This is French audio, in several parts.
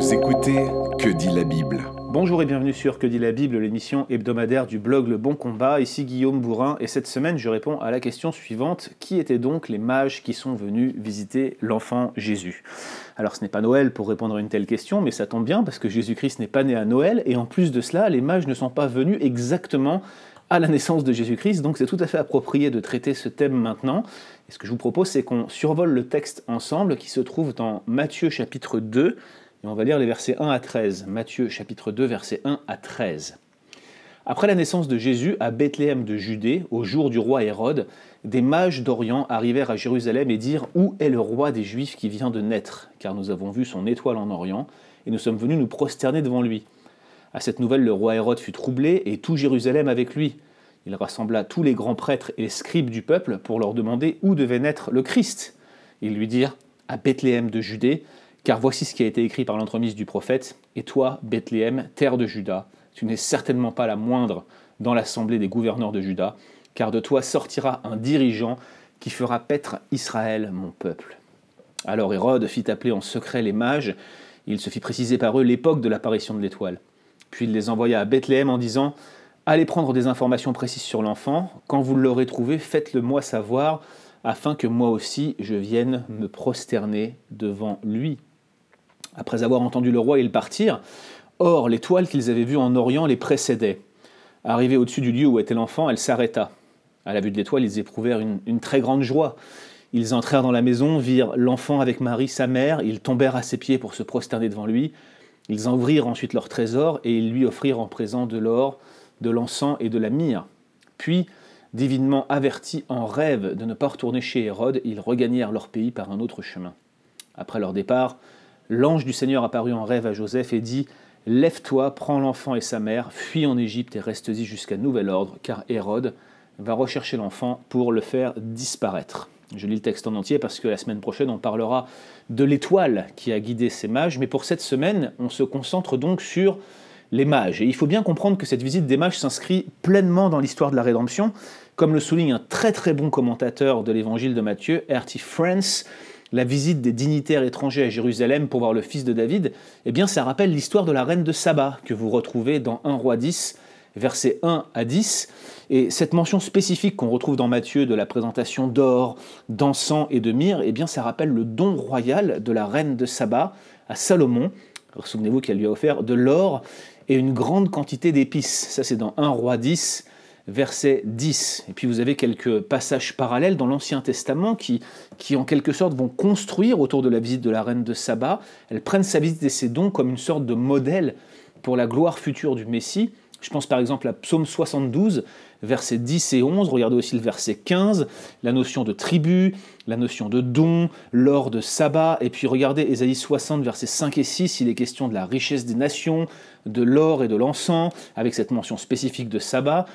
Vous écoutez Que dit la Bible Bonjour et bienvenue sur Que dit la Bible, l'émission hebdomadaire du blog Le Bon Combat. Ici Guillaume Bourrin et cette semaine je réponds à la question suivante qui étaient donc les mages qui sont venus visiter l'enfant Jésus? Alors ce n'est pas Noël pour répondre à une telle question, mais ça tombe bien parce que Jésus-Christ n'est pas né à Noël et en plus de cela, les mages ne sont pas venus exactement à la naissance de Jésus-Christ, donc c'est tout à fait approprié de traiter ce thème maintenant. Et ce que je vous propose, c'est qu'on survole le texte ensemble qui se trouve dans Matthieu chapitre 2, et on va lire les versets 1 à 13. Matthieu chapitre 2, versets 1 à 13. Après la naissance de Jésus à Bethléem de Judée, au jour du roi Hérode, des mages d'Orient arrivèrent à Jérusalem et dirent Où est le roi des Juifs qui vient de naître? Car nous avons vu son étoile en Orient, et nous sommes venus nous prosterner devant lui. À cette nouvelle, le roi Hérode fut troublé, et tout Jérusalem avec lui. Il rassembla tous les grands prêtres et les scribes du peuple pour leur demander où devait naître le Christ. Ils lui dirent À Bethléem de Judée, car voici ce qui a été écrit par l'entremise du prophète Et toi, Bethléem, terre de Juda, tu n'es certainement pas la moindre dans l'assemblée des gouverneurs de Juda, car de toi sortira un dirigeant qui fera paître Israël, mon peuple. Alors Hérode fit appeler en secret les mages, il se fit préciser par eux l'époque de l'apparition de l'étoile. Puis il les envoya à Bethléem en disant Allez prendre des informations précises sur l'enfant. Quand vous l'aurez trouvé, faites-le moi savoir, afin que moi aussi je vienne me prosterner devant lui. Après avoir entendu le roi, ils partirent. Or, l'étoile qu'ils avaient vue en Orient les précédait. Arrivée au-dessus du lieu où était l'enfant, elle s'arrêta. À la vue de l'étoile, ils éprouvèrent une, très grande joie. Ils entrèrent dans la maison, virent l'enfant avec Marie, sa mère, ils tombèrent à ses pieds pour se prosterner devant lui. Ils en ouvrirent ensuite leur trésor et ils lui offrirent en présent de l'or, de l'encens et de la myrrhe. Puis, divinement avertis en rêve de ne pas retourner chez Hérode, ils regagnèrent leur pays par un autre chemin. Après leur départ, l'ange du Seigneur apparut en rêve à Joseph et dit Lève-toi, prends l'enfant et sa mère, fuis en Égypte et reste-y jusqu'à nouvel ordre, car Hérode va rechercher l'enfant pour le faire disparaître. Je lis le texte en entier parce que la semaine prochaine, on parlera de l'étoile qui a guidé ces mages, mais pour cette semaine, on se concentre donc sur les mages. Et il faut bien comprendre que cette visite des mages s'inscrit pleinement dans l'histoire de la rédemption, comme le souligne un très très bon commentateur de l'évangile de Matthieu, R.T. France. La visite des dignitaires étrangers à Jérusalem pour voir le fils de David, eh bien ça rappelle l'histoire de la reine de Saba que vous retrouvez dans 1 roi 10 versets 1 à 10. Et cette mention spécifique qu'on retrouve dans Matthieu de la présentation d'or, d'encens et de myrrhe, eh bien, ça rappelle le don royal de la reine de Saba à Salomon. Souvenez-vous qu'elle lui a offert de l'or et une grande quantité d'épices. Ça, c'est dans 1 roi 10, verset 10. Et puis vous avez quelques passages parallèles dans l'Ancien Testament qui, qui, en quelque sorte, vont construire autour de la visite de la reine de Saba. Elles prennent sa visite et ses dons comme une sorte de modèle pour la gloire future du Messie. Je pense par exemple à Psaume 72, versets 10 et 11. Regardez aussi le verset 15, la notion de tribu, la notion de don, l'or de sabbat. Et puis regardez Ésaïe 60, versets 5 et 6, il est question de la richesse des nations, de l'or et de l'encens, avec cette mention spécifique de sabbat.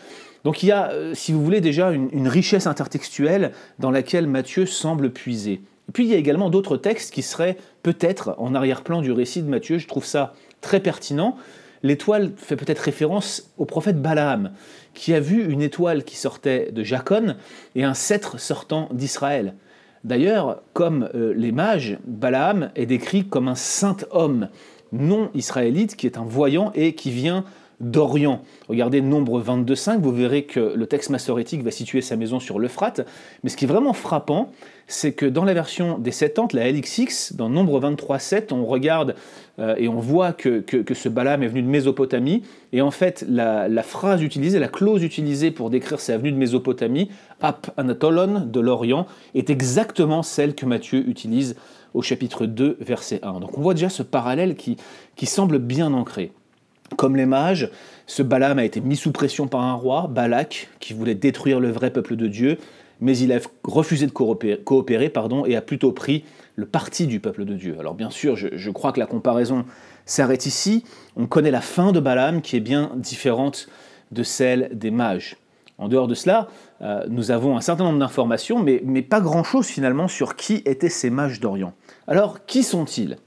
Donc il y a, euh, si vous voulez, déjà une, richesse intertextuelle dans laquelle Matthieu semble puiser. Et puis il y a également d'autres textes qui seraient peut-être en arrière-plan du récit de Matthieu. Je trouve ça très pertinent l'étoile fait peut-être référence au prophète Balaam, qui a vu une étoile qui sortait de Jacon et un sceptre sortant d'Israël. D'ailleurs, comme euh, les mages, Balaam est décrit comme un saint homme non israélite qui est un voyant et qui vient d'Orient. Regardez Nombre 22.5, vous verrez que le texte massorétique va situer sa maison sur l'Euphrate. Mais ce qui est vraiment frappant, c'est que dans la version des Septante, la LXX, dans Nombre 23.7, on regarde euh, et on voit que, que, ce Balaam est venu de Mésopotamie. Et en fait, la, la, phrase utilisée, la clause utilisée pour décrire sa venue de Mésopotamie, Ap Anatolon, de l'Orient, est exactement celle que Matthieu utilise au chapitre 2, verset 1. Donc on voit déjà ce parallèle qui, qui semble bien ancré. Comme les mages, ce Balaam a été mis sous pression par un roi, Balak, qui voulait détruire le vrai peuple de Dieu, mais il a refusé de coopérer, et a plutôt pris le parti du peuple de Dieu. Alors bien sûr, je, crois que la comparaison s'arrête ici. On connaît la fin de Balaam qui est bien différente de celle des mages. En dehors de cela, euh, nous avons un certain nombre d'informations, mais, mais pas grand-chose finalement sur qui étaient ces mages d'Orient. Alors, qui sont-ils?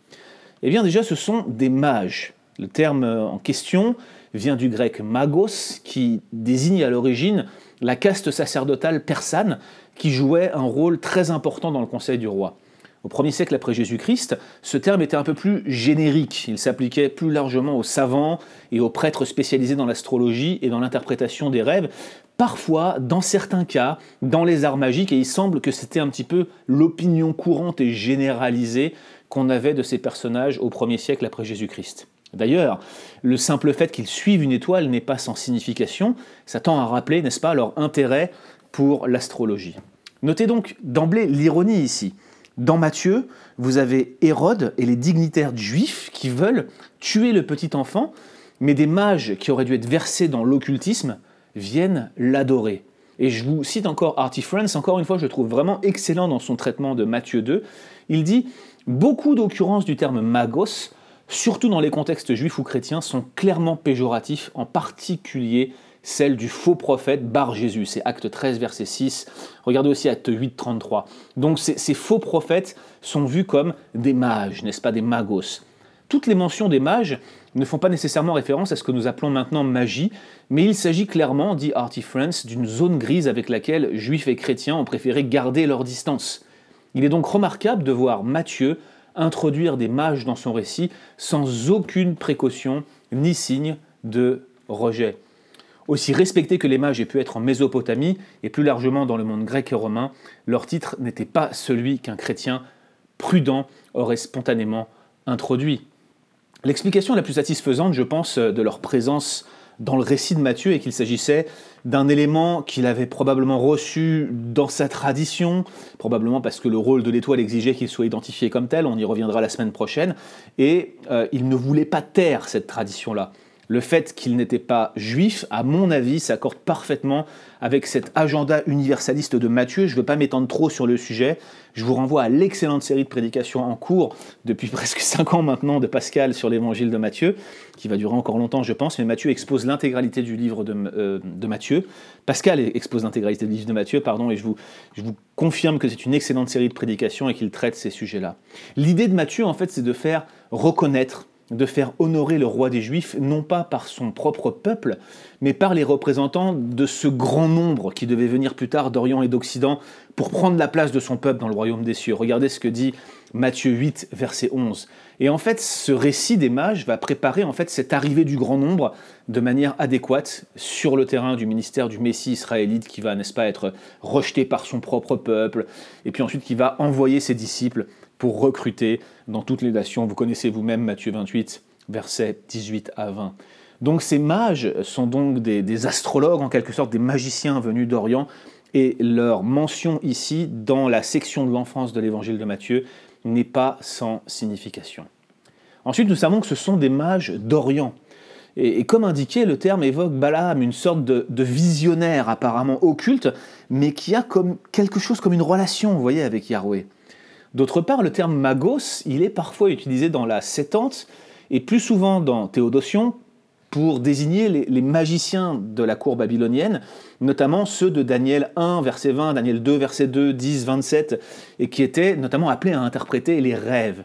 Eh bien déjà, ce sont des mages. Le terme en question vient du grec magos, qui désigne à l'origine la caste sacerdotale persane qui jouait un rôle très important dans le conseil du roi. Au 1er siècle après Jésus-Christ, ce terme était un peu plus générique. Il s'appliquait plus largement aux savants et aux prêtres spécialisés dans l'astrologie et dans l'interprétation des rêves. Parfois, dans certains cas, dans les arts magiques, et il semble que c'était un petit peu l'opinion courante et généralisée qu'on avait de ces personnages au 1er siècle après Jésus-Christ. D'ailleurs, le simple fait qu'ils suivent une étoile n'est pas sans signification, ça tend à rappeler, n'est-ce pas, leur intérêt pour l'astrologie. Notez donc d'emblée l'ironie ici. Dans Matthieu, vous avez Hérode et les dignitaires juifs qui veulent tuer le petit enfant, mais des mages qui auraient dû être versés dans l'occultisme viennent l'adorer. Et je vous cite encore Artie France, encore une fois, je trouve vraiment excellent dans son traitement de Matthieu 2. Il dit Beaucoup d'occurrences du terme magos, surtout dans les contextes juifs ou chrétiens, sont clairement péjoratifs, en particulier celle du faux prophète Bar Jésus. C'est acte 13, verset 6. Regardez aussi acte 8, 33. Donc ces, faux prophètes sont vus comme des mages, n'est-ce pas, des magos. Toutes les mentions des mages ne font pas nécessairement référence à ce que nous appelons maintenant magie, mais il s'agit clairement, dit Artie France, d'une zone grise avec laquelle juifs et chrétiens ont préféré garder leur distance. Il est donc remarquable de voir Matthieu introduire des mages dans son récit sans aucune précaution ni signe de rejet. Aussi respectés que les mages aient pu être en Mésopotamie et plus largement dans le monde grec et romain, leur titre n'était pas celui qu'un chrétien prudent aurait spontanément introduit. L'explication la plus satisfaisante, je pense, de leur présence dans le récit de Matthieu est qu'il s'agissait d'un élément qu'il avait probablement reçu dans sa tradition, probablement parce que le rôle de l'étoile exigeait qu'il soit identifié comme tel, on y reviendra la semaine prochaine, et euh, il ne voulait pas taire cette tradition-là. Le fait qu'il n'était pas juif, à mon avis, s'accorde parfaitement avec cet agenda universaliste de Matthieu. Je ne veux pas m'étendre trop sur le sujet. Je vous renvoie à l'excellente série de prédications en cours depuis presque 5 ans maintenant de Pascal sur l'évangile de Matthieu, qui va durer encore longtemps, je pense. Mais Matthieu expose l'intégralité du livre de, euh, Matthieu. Pascal expose l'intégralité du livre de Matthieu, pardon, et je vous, je confirme que c'est une excellente série de prédications et qu'il traite ces sujets-là. L'idée de Matthieu, en fait, c'est de faire reconnaître de faire honorer le roi des Juifs, non pas par son propre peuple, mais par les représentants de ce grand nombre qui devait venir plus tard d'Orient et d'Occident pour prendre la place de son peuple dans le royaume des cieux. Regardez ce que dit Matthieu 8, verset 11. Et en fait, ce récit des mages va préparer en fait cette arrivée du grand nombre de manière adéquate sur le terrain du ministère du Messie israélite qui va, n'est-ce pas, être rejeté par son propre peuple, et puis ensuite qui va envoyer ses disciples pour recruter dans toutes les nations. Vous connaissez vous-même Matthieu 28, versets 18 à 20. Donc ces mages sont donc des, astrologues, en quelque sorte des magiciens venus d'Orient, et leur mention ici, dans la section de l'enfance de l'évangile de Matthieu, n'est pas sans signification. Ensuite, nous savons que ce sont des mages d'Orient. Et, comme indiqué, le terme évoque Balaam, une sorte de, visionnaire apparemment occulte, mais qui a comme quelque chose comme une relation, vous voyez, avec Yahweh. D'autre part, le terme magos, il est parfois utilisé dans la Septante et plus souvent dans Théodotion pour désigner les, magiciens de la cour babylonienne, notamment ceux de Daniel 1, verset 20, Daniel 2, verset 2, 10, 27, et qui étaient notamment appelés à interpréter les rêves.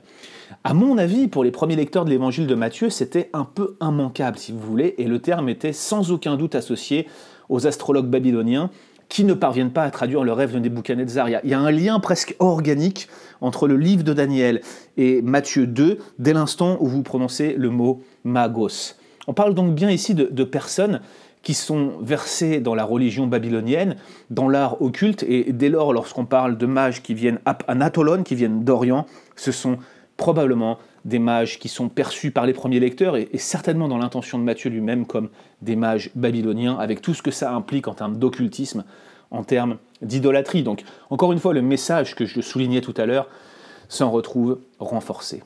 À mon avis, pour les premiers lecteurs de l'évangile de Matthieu, c'était un peu immanquable, si vous voulez, et le terme était sans aucun doute associé aux astrologues babyloniens qui ne parviennent pas à traduire le rêve de Nebuchadnezzar. Il y, a, un lien presque organique entre le livre de Daniel et Matthieu 2 dès l'instant où vous prononcez le mot magos. On parle donc bien ici de, personnes qui sont versées dans la religion babylonienne, dans l'art occulte, et dès lors, lorsqu'on parle de mages qui viennent Anatolone, qui viennent d'Orient, ce sont probablement des mages qui sont perçus par les premiers lecteurs et, certainement dans l'intention de Matthieu lui-même comme des mages babyloniens, avec tout ce que ça implique en termes d'occultisme, en termes d'idolâtrie. Donc, encore une fois, le message que je soulignais tout à l'heure s'en retrouve renforcé.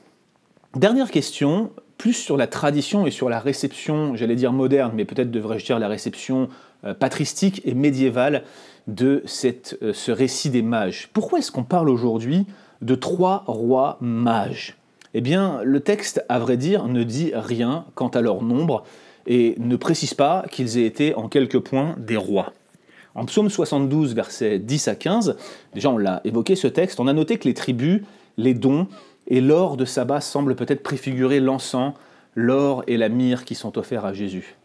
Dernière question, plus sur la tradition et sur la réception, j'allais dire moderne, mais peut-être devrais-je dire la réception euh, patristique et médiévale de euh, ce récit des mages. Pourquoi est-ce qu'on parle aujourd'hui de trois rois mages? Eh bien, le texte, à vrai dire, ne dit rien quant à leur nombre et ne précise pas qu'ils aient été en quelques points des rois. En psaume 72, versets 10 à 15, déjà on l'a évoqué ce texte, on a noté que les tribus, les dons et l'or de sabbat semblent peut-être préfigurer l'encens, l'or et la myrrhe qui sont offerts à Jésus.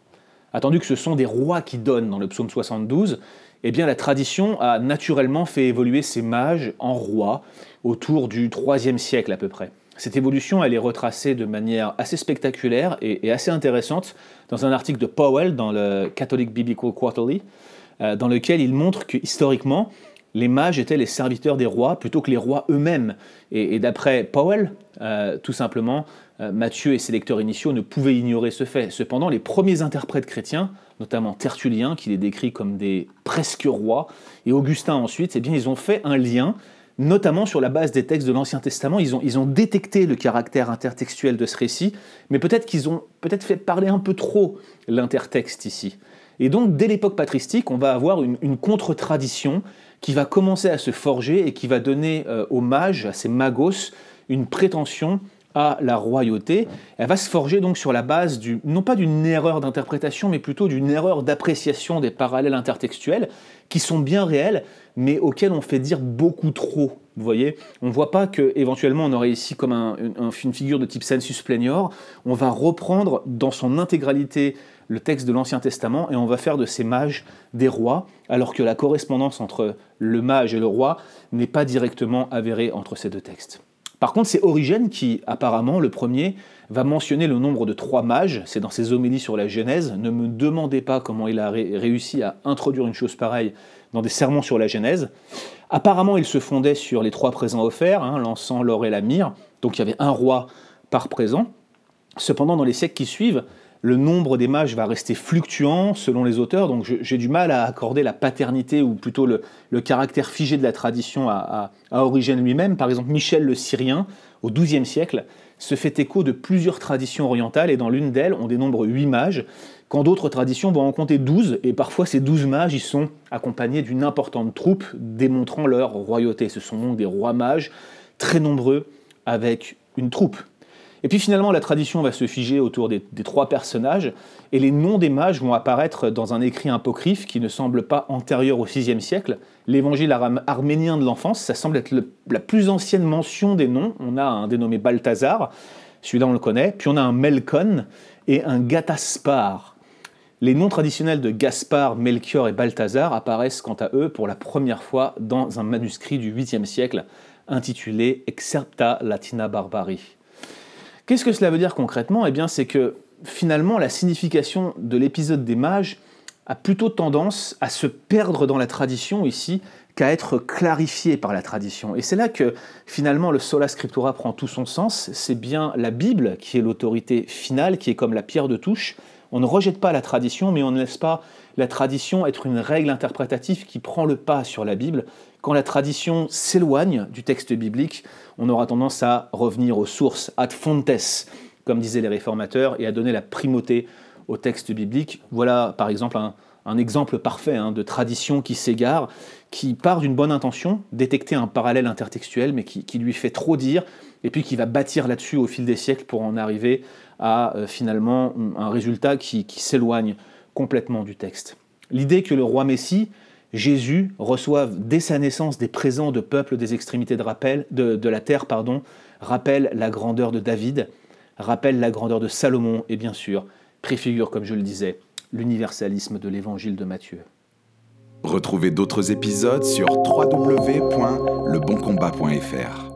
Attendu que ce sont des rois qui donnent dans le psaume 72, eh bien la tradition a naturellement fait évoluer ces mages en rois autour du IIIe siècle à peu près. Cette évolution, elle est retracée de manière assez spectaculaire et, assez intéressante dans un article de Powell dans le Catholic Biblical Quarterly, euh, dans lequel il montre que historiquement, les mages étaient les serviteurs des rois plutôt que les rois eux-mêmes. Et, d'après Powell, euh, tout simplement, euh, Matthieu et ses lecteurs initiaux ne pouvaient ignorer ce fait. Cependant, les premiers interprètes chrétiens, notamment Tertullien, qui les décrit comme des presque rois, et Augustin ensuite, eh bien, ils ont fait un lien notamment sur la base des textes de l'Ancien Testament, ils ont, ils ont détecté le caractère intertextuel de ce récit, mais peut-être qu'ils ont peut-être fait parler un peu trop l'intertexte ici. Et donc, dès l'époque patristique, on va avoir une, contre-tradition qui va commencer à se forger et qui va donner euh, aux mages, à ces magos, une prétention à la royauté. Elle va se forger donc sur la base du, non pas d'une erreur d'interprétation, mais plutôt d'une erreur d'appréciation des parallèles intertextuels, qui sont bien réels, mais auxquels on fait dire beaucoup trop. Vous voyez, on ne voit pas que éventuellement on aurait ici comme un, une figure de type sensus plenior. On va reprendre dans son intégralité le texte de l'Ancien Testament et on va faire de ces mages des rois, alors que la correspondance entre le mage et le roi n'est pas directement avérée entre ces deux textes. Par contre, c'est Origène qui, apparemment, le premier, va mentionner le nombre de trois mages, c'est dans ses homélies sur la Genèse. Ne me demandez pas comment il a réussi à introduire une chose pareille dans des sermons sur la Genèse. Apparemment, il se fondait sur les trois présents offerts, hein, l'encens, l'or et la myrrhe, donc il y avait un roi par présent. Cependant, dans les siècles qui suivent, le nombre des mages va rester fluctuant selon les auteurs, donc j'ai du mal à accorder la paternité ou plutôt le, caractère figé de la tradition à, Origène lui-même. Par exemple, Michel le Syrien, au XIIe siècle, se fait écho de plusieurs traditions orientales et dans l'une d'elles, on dénombre huit mages, quand d'autres traditions vont en compter douze, et parfois ces douze mages y sont accompagnés d'une importante troupe démontrant leur royauté. Ce sont donc des rois mages très nombreux avec une troupe. Et puis finalement, la tradition va se figer autour des, trois personnages, et les noms des mages vont apparaître dans un écrit apocryphe qui ne semble pas antérieur au VIe siècle. L'évangile arménien de l'enfance, ça semble être la plus ancienne mention des noms. On a un dénommé Balthazar, celui-là on le connaît, puis on a un Melkon et un Gataspar. Les noms traditionnels de Gaspard, Melchior et Balthazar apparaissent quant à eux pour la première fois dans un manuscrit du 8e siècle intitulé Excerpta Latina Barbari. Qu'est-ce que cela veut dire concrètement? Eh bien, c'est que finalement, la signification de l'épisode des mages a plutôt tendance à se perdre dans la tradition ici qu'à être clarifiée par la tradition. Et c'est là que finalement le sola scriptura prend tout son sens. C'est bien la Bible qui est l'autorité finale, qui est comme la pierre de touche. On ne rejette pas la tradition, mais on ne laisse pas la tradition être une règle interprétative qui prend le pas sur la Bible. Quand la tradition s'éloigne du texte biblique, on aura tendance à revenir aux sources, ad fontes, comme disaient les réformateurs, et à donner la primauté au texte biblique. Voilà par exemple un, exemple parfait hein, de tradition qui s'égare, qui part d'une bonne intention, détecter un parallèle intertextuel, mais qui, lui fait trop dire, et puis qui va bâtir là-dessus au fil des siècles pour en arriver à euh, finalement un résultat qui, s'éloigne complètement du texte. L'idée que le roi Messie, Jésus, reçoive dès sa naissance des présents de peuples des extrémités de, rappel, de, la terre, pardon, rappelle la grandeur de David, rappelle la grandeur de Salomon et bien sûr préfigure, comme je le disais, l'universalisme de l'évangile de Matthieu. Retrouvez d'autres épisodes sur www.leboncombat.fr.